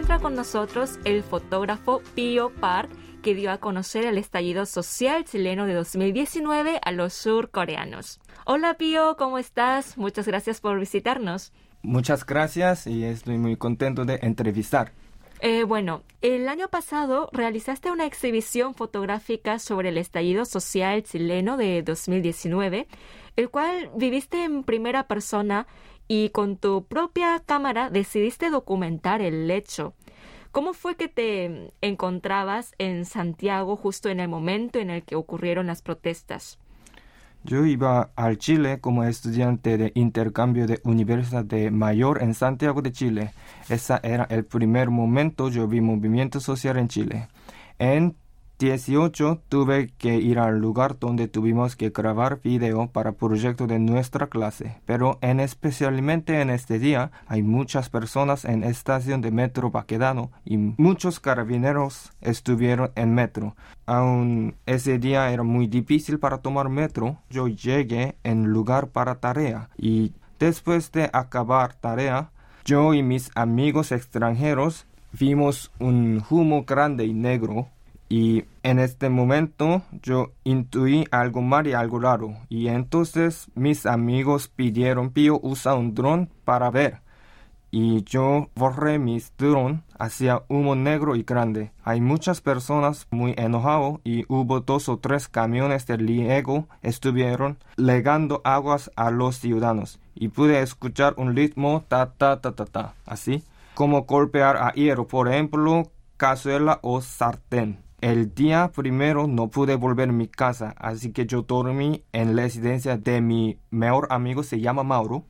encuentra con nosotros el fotógrafo Pio Park, que dio a conocer el estallido social chileno de 2019 a los surcoreanos. Hola Pio, ¿cómo estás? Muchas gracias por visitarnos. Muchas gracias y estoy muy contento de entrevistar. Eh, bueno, el año pasado realizaste una exhibición fotográfica sobre el estallido social chileno de 2019, el cual viviste en primera persona y con tu propia cámara decidiste documentar el hecho. ¿Cómo fue que te encontrabas en Santiago justo en el momento en el que ocurrieron las protestas? Yo iba al Chile como estudiante de intercambio de Universidad de Mayor en Santiago de Chile. Ese era el primer momento yo vi movimiento social en Chile. 18 tuve que ir al lugar donde tuvimos que grabar video para proyecto de nuestra clase, pero en especialmente en este día hay muchas personas en estación de metro Baquedano y muchos carabineros estuvieron en metro. Aún ese día era muy difícil para tomar metro, yo llegué en lugar para tarea y después de acabar tarea, yo y mis amigos extranjeros vimos un humo grande y negro y en este momento yo intuí algo mal y algo raro. Y entonces mis amigos pidieron, Pío usa un dron para ver. Y yo borré mis dron hacia humo negro y grande. Hay muchas personas muy enojadas y hubo dos o tres camiones de Liego estuvieron legando aguas a los ciudadanos. Y pude escuchar un ritmo ta ta ta ta ta, así como golpear a hierro, por ejemplo, cazuela o sartén. El día primero no pude volver a mi casa, así que yo dormí en la residencia de mi mejor amigo, se llama Mauro.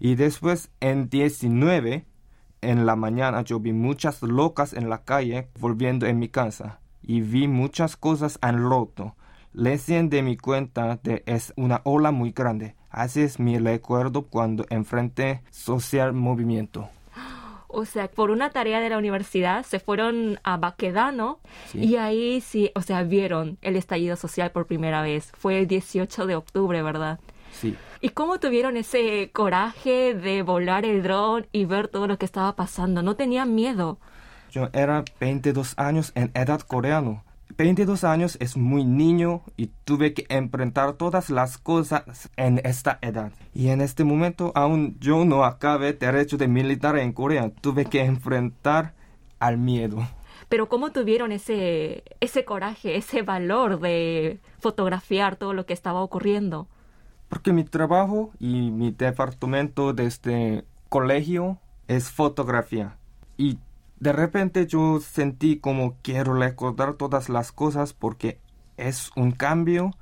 Y después en 19 en la mañana yo vi muchas locas en la calle volviendo en mi casa y vi muchas cosas en roto. Recién de mi cuenta de es una ola muy grande. Así es mi recuerdo cuando enfrenté social movimiento. O sea, por una tarea de la universidad se fueron a Baquedano y ahí sí, o sea, vieron el estallido social por primera vez. Fue el 18 de octubre, ¿verdad? Sí. ¿Y cómo tuvieron ese coraje de volar el dron y ver todo lo que estaba pasando? ¿No tenían miedo? Yo era 22 años en edad coreano 22 años es muy niño y tuve que enfrentar todas las cosas en esta edad. Y en este momento aún yo no acabé derecho de militar en Corea. Tuve que enfrentar al miedo. Pero ¿cómo tuvieron ese, ese coraje, ese valor de fotografiar todo lo que estaba ocurriendo? Porque mi trabajo y mi departamento de este colegio es fotografía. Y de repente yo sentí como quiero recordar todas las cosas porque es un cambio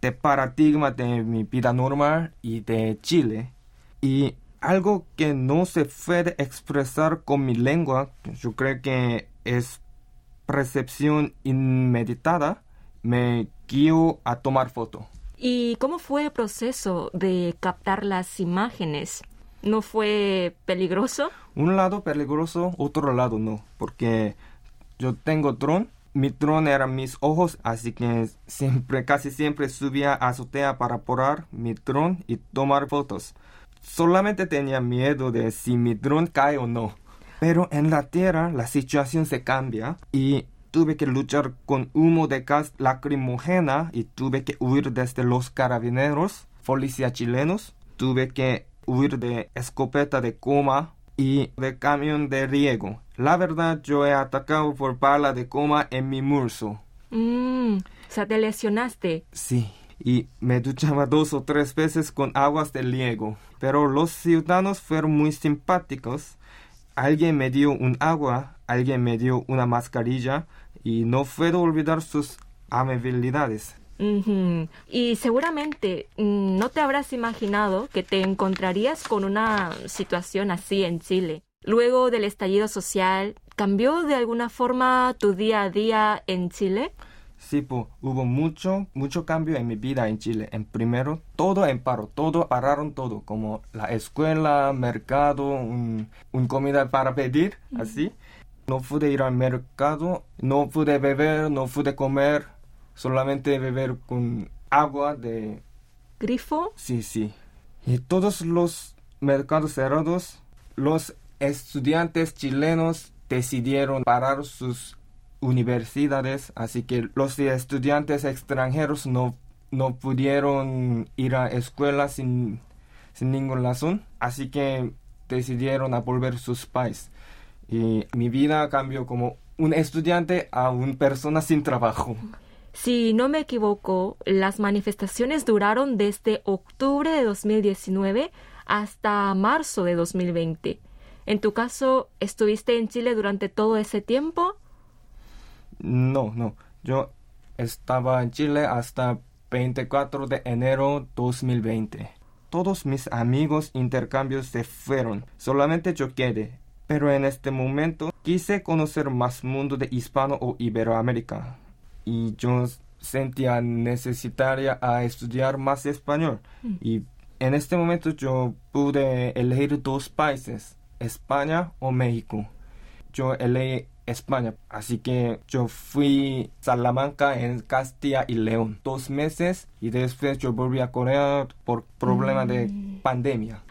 de paradigma de mi vida normal y de Chile. Y algo que no se puede expresar con mi lengua, yo creo que es percepción inmediata, me guío a tomar foto. ¿Y cómo fue el proceso de captar las imágenes? ¿No fue peligroso? Un lado peligroso, otro lado no, porque yo tengo dron, mi dron era mis ojos, así que siempre, casi siempre subía a azotea para porar mi dron y tomar fotos. Solamente tenía miedo de si mi dron cae o no. Pero en la tierra la situación se cambia y tuve que luchar con humo de gas lacrimógena y tuve que huir desde los carabineros, policías chilenos. Tuve que huir de escopeta de coma y de camión de riego. La verdad, yo he atacado por bala de coma en mi murso. Mmm, o sea, te lesionaste. Sí, y me duchaba dos o tres veces con aguas de riego. Pero los ciudadanos fueron muy simpáticos. Alguien me dio un agua, alguien me dio una mascarilla y no puedo olvidar sus amabilidades. Y seguramente mm, no te habrás imaginado que te encontrarías con una situación así en Chile. Luego del estallido social, ¿cambió de alguna forma tu día a día en Chile? Sí, pues, hubo mucho, mucho cambio en mi vida en Chile. En primero, todo en paro, todo pararon todo, como la escuela, mercado, un, comida para pedir, así. No pude ir al mercado, no pude beber, no pude comer, solamente beber con agua de... ¿Grifo? Sí, sí. Y todos los mercados cerrados, los estudiantes chilenos decidieron parar sus universidades, así que los estudiantes extranjeros no, no pudieron ir a escuela sin, sin ninguna razón, así que decidieron a volver sus países. Y mi vida cambió como un estudiante a una persona sin trabajo. Si no me equivoco, las manifestaciones duraron desde octubre de 2019 hasta marzo de 2020. En tu caso, ¿estuviste en Chile durante todo ese tiempo? No, no. Yo estaba en Chile hasta 24 de enero 2020. Todos mis amigos intercambios se fueron. Solamente yo quedé. Pero en este momento quise conocer más mundo de hispano o iberoamérica. Y yo sentía necesaria a estudiar más español. Mm. Y en este momento yo pude elegir dos países, España o México. Yo elegí España, así que yo fui a Salamanca en Castilla y León dos meses y después yo volví a Corea por problema de pandemia.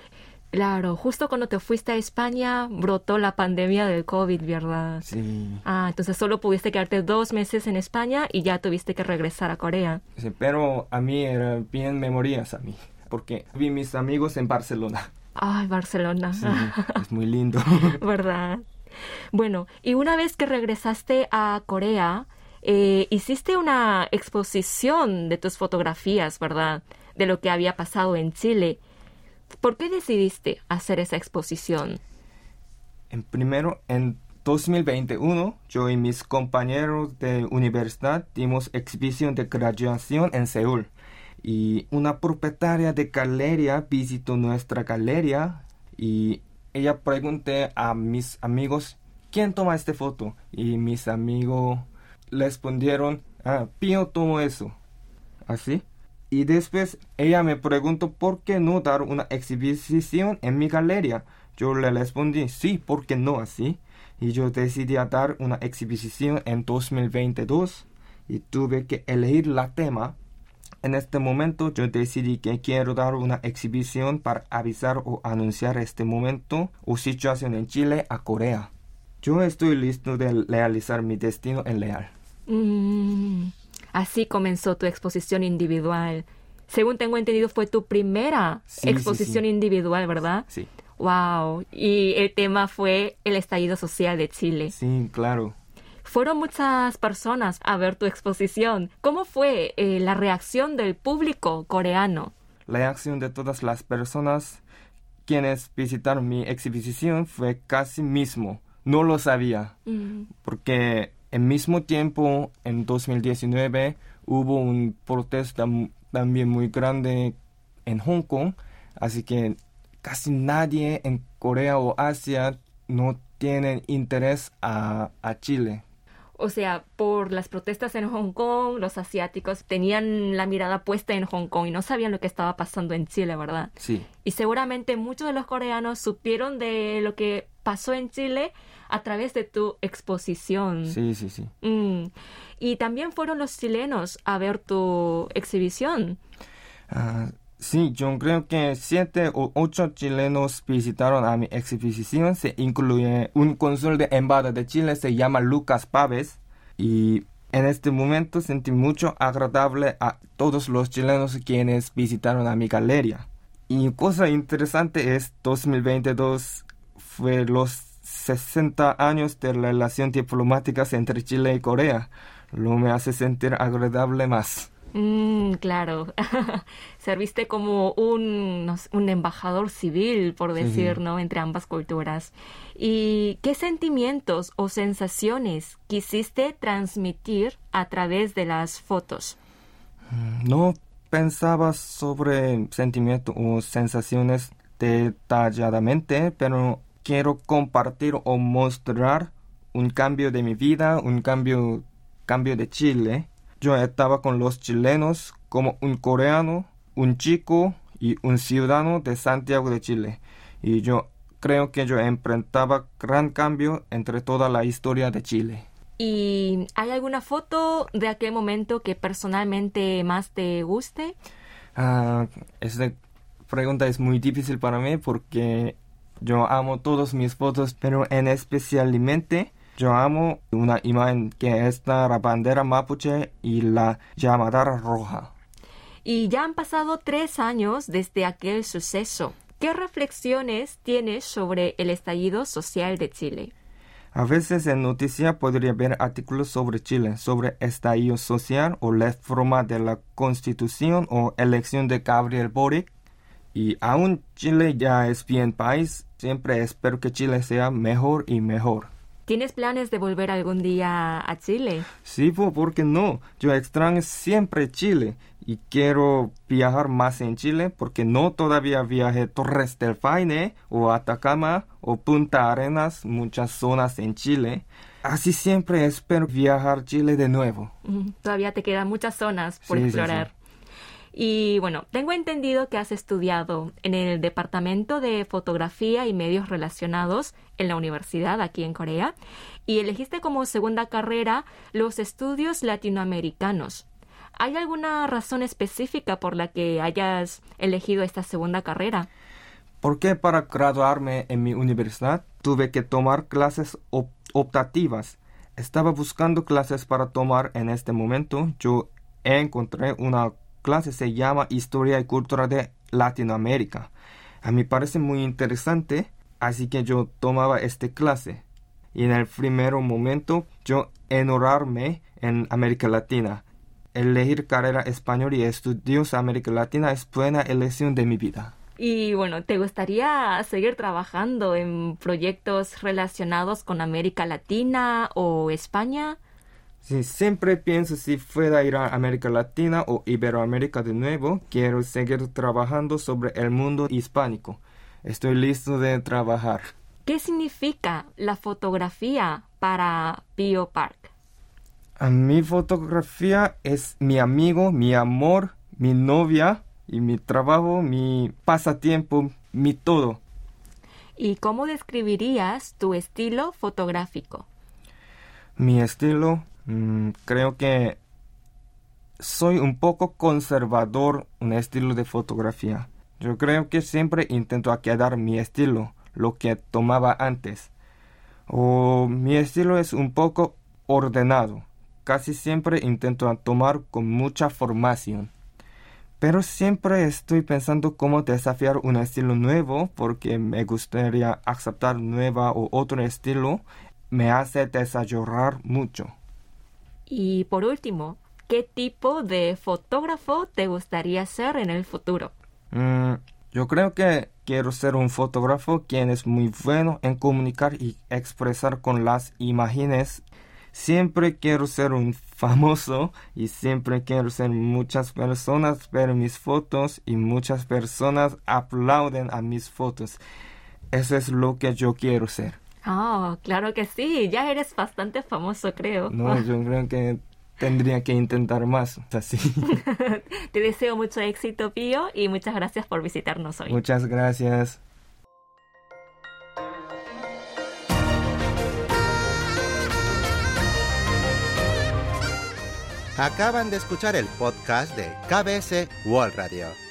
Claro, justo cuando te fuiste a España brotó la pandemia del COVID, ¿verdad? Sí. Ah, entonces solo pudiste quedarte dos meses en España y ya tuviste que regresar a Corea. Sí, pero a mí era bien memorias a mí, porque vi mis amigos en Barcelona. Ay, Barcelona. Sí, es muy lindo. ¿Verdad? Bueno, y una vez que regresaste a Corea, eh, hiciste una exposición de tus fotografías, ¿verdad? De lo que había pasado en Chile. ¿Por qué decidiste hacer esa exposición? En primero, en 2021, yo y mis compañeros de universidad dimos exhibición de graduación en Seúl. Y una propietaria de galería visitó nuestra galería y ella pregunté a mis amigos, ¿quién toma esta foto? Y mis amigos respondieron, ah, Pío tomó eso. ¿Así? Y después ella me preguntó por qué no dar una exhibición en mi galería. Yo le respondí, sí, ¿por qué no así? Y yo decidí dar una exhibición en 2022 y tuve que elegir la tema. En este momento yo decidí que quiero dar una exhibición para avisar o anunciar este momento o situación en Chile a Corea. Yo estoy listo de realizar mi destino en Leal. Mm, así comenzó tu exposición individual. Según tengo entendido, fue tu primera Sí, exposición sí. individual, ¿verdad? Sí, Wow. Y el tema fue el estallido social de Chile. sí, claro. Fueron muchas personas a ver tu exposición. ¿Cómo fue eh, la reacción del público coreano? La reacción de todas las personas quienes visitaron mi exhibición fue casi mismo. No lo sabía, porque en mismo tiempo, en 2019, hubo un protesta también muy grande en Hong Kong, así que casi nadie en Corea o Asia no tienen interés a, a Chile. O sea, por las protestas en Hong Kong, los asiáticos tenían la mirada puesta en Hong Kong y no sabían lo que estaba pasando en Chile, ¿verdad? Sí, Y seguramente muchos de los coreanos supieron de lo que pasó en Chile a través de tu exposición. sí, sí, sí. Mm. Y también fueron los chilenos a ver tu exhibición. Ah, sí, yo creo que siete o ocho chilenos visitaron a mi exhibición. Se incluye un cónsul de embajada de Chile, se llama Lucas Paves. Y en este momento sentí mucho agradable a todos los chilenos quienes visitaron a mi galería. Y cosa interesante es 2022 fue los 60 años de relación diplomáticas entre Chile y Corea. Lo me hace sentir agradable más. Mm, claro. Serviste como un, no sé, un embajador civil, por decir, sí. ¿no? Entre ambas culturas. ¿Y qué sentimientos o sensaciones quisiste transmitir a través de las fotos? No pensaba sobre sentimientos o sensaciones detalladamente, pero quiero compartir o mostrar un cambio de mi vida, un cambio, cambio de Chile. Yo estaba con los chilenos como un coreano, un chico y un ciudadano de Santiago de Chile. Y yo creo que yo enfrentaba gran cambio entre toda la historia de Chile. ¿Y hay alguna foto de aquel momento que personalmente más te guste? Ah, esta pregunta es muy difícil para mí porque Yo amo todas mis fotos, pero en especialmente yo amo una imagen que está la bandera mapuche y la llamadara roja. Y ya han pasado tres años desde aquel suceso. ¿Qué reflexiones tienes sobre el estallido social de Chile? A veces en noticia podría ver artículos sobre Chile, sobre estallido social o la reforma de la constitución o elección de Gabriel Boric. Y aún Chile ya es bien país, siempre espero que Chile sea mejor y mejor. ¿Tienes planes de volver algún día a Chile? Sí, ¿por qué no? Yo extraño siempre Chile y quiero viajar más en Chile porque no todavía viajé Torres del Paine o Atacama o Punta Arenas, muchas zonas en Chile. Así siempre espero viajar Chile de nuevo. Todavía te quedan muchas zonas por explorar. Y bueno, tengo entendido que has estudiado en el Departamento de Fotografía y Medios Relacionados en la universidad aquí en Corea y elegiste como segunda carrera los estudios latinoamericanos. ¿Hay alguna razón específica por la que hayas elegido esta segunda carrera? Porque para graduarme en mi universidad tuve que tomar clases optativas. Estaba buscando clases para tomar en este momento. Yo encontré una clase se llama Historia y Cultura de Latinoamérica. A mí parece muy interesante, así que yo tomaba esta clase. Y en el primer momento yo enamorarme en América Latina. Elegir carrera español y estudios América Latina es buena elección de mi vida. Y bueno, ¿te gustaría seguir trabajando en proyectos relacionados con América Latina o España? Sí, siempre pienso si fuera ir a América Latina o Iberoamérica de nuevo, quiero seguir trabajando sobre el mundo hispánico. Estoy listo de trabajar. ¿Qué significa la fotografía para Bio Park? A mi fotografía es mi amigo, mi amor, mi novia y mi trabajo, mi pasatiempo, mi todo. ¿Y cómo describirías tu estilo fotográfico? Mi estilo Mm, creo que soy un poco conservador en estilo de fotografía. Yo creo que siempre intento quedar mi estilo, lo que tomaba antes. O mi estilo es un poco ordenado. Casi siempre intento tomar con mucha formación. Pero siempre estoy pensando cómo desafiar un estilo nuevo porque me gustaría aceptar nueva o otro estilo. Me hace desarrollar mucho. Y por último, ¿qué tipo de fotógrafo te gustaría ser en el futuro? Mm, yo creo que quiero ser un fotógrafo quien es muy bueno en comunicar y expresar con las imágenes. Siempre quiero ser un famoso y siempre quiero ser muchas personas ver mis fotos y muchas personas aplauden a mis fotos. Eso es lo que yo quiero ser. Oh, claro que sí, ya eres bastante famoso, creo. No, yo creo que tendría que intentar más, así. Te deseo mucho éxito, Pío, y muchas gracias por visitarnos hoy. Muchas gracias. Acaban de escuchar el podcast de KBS World Radio.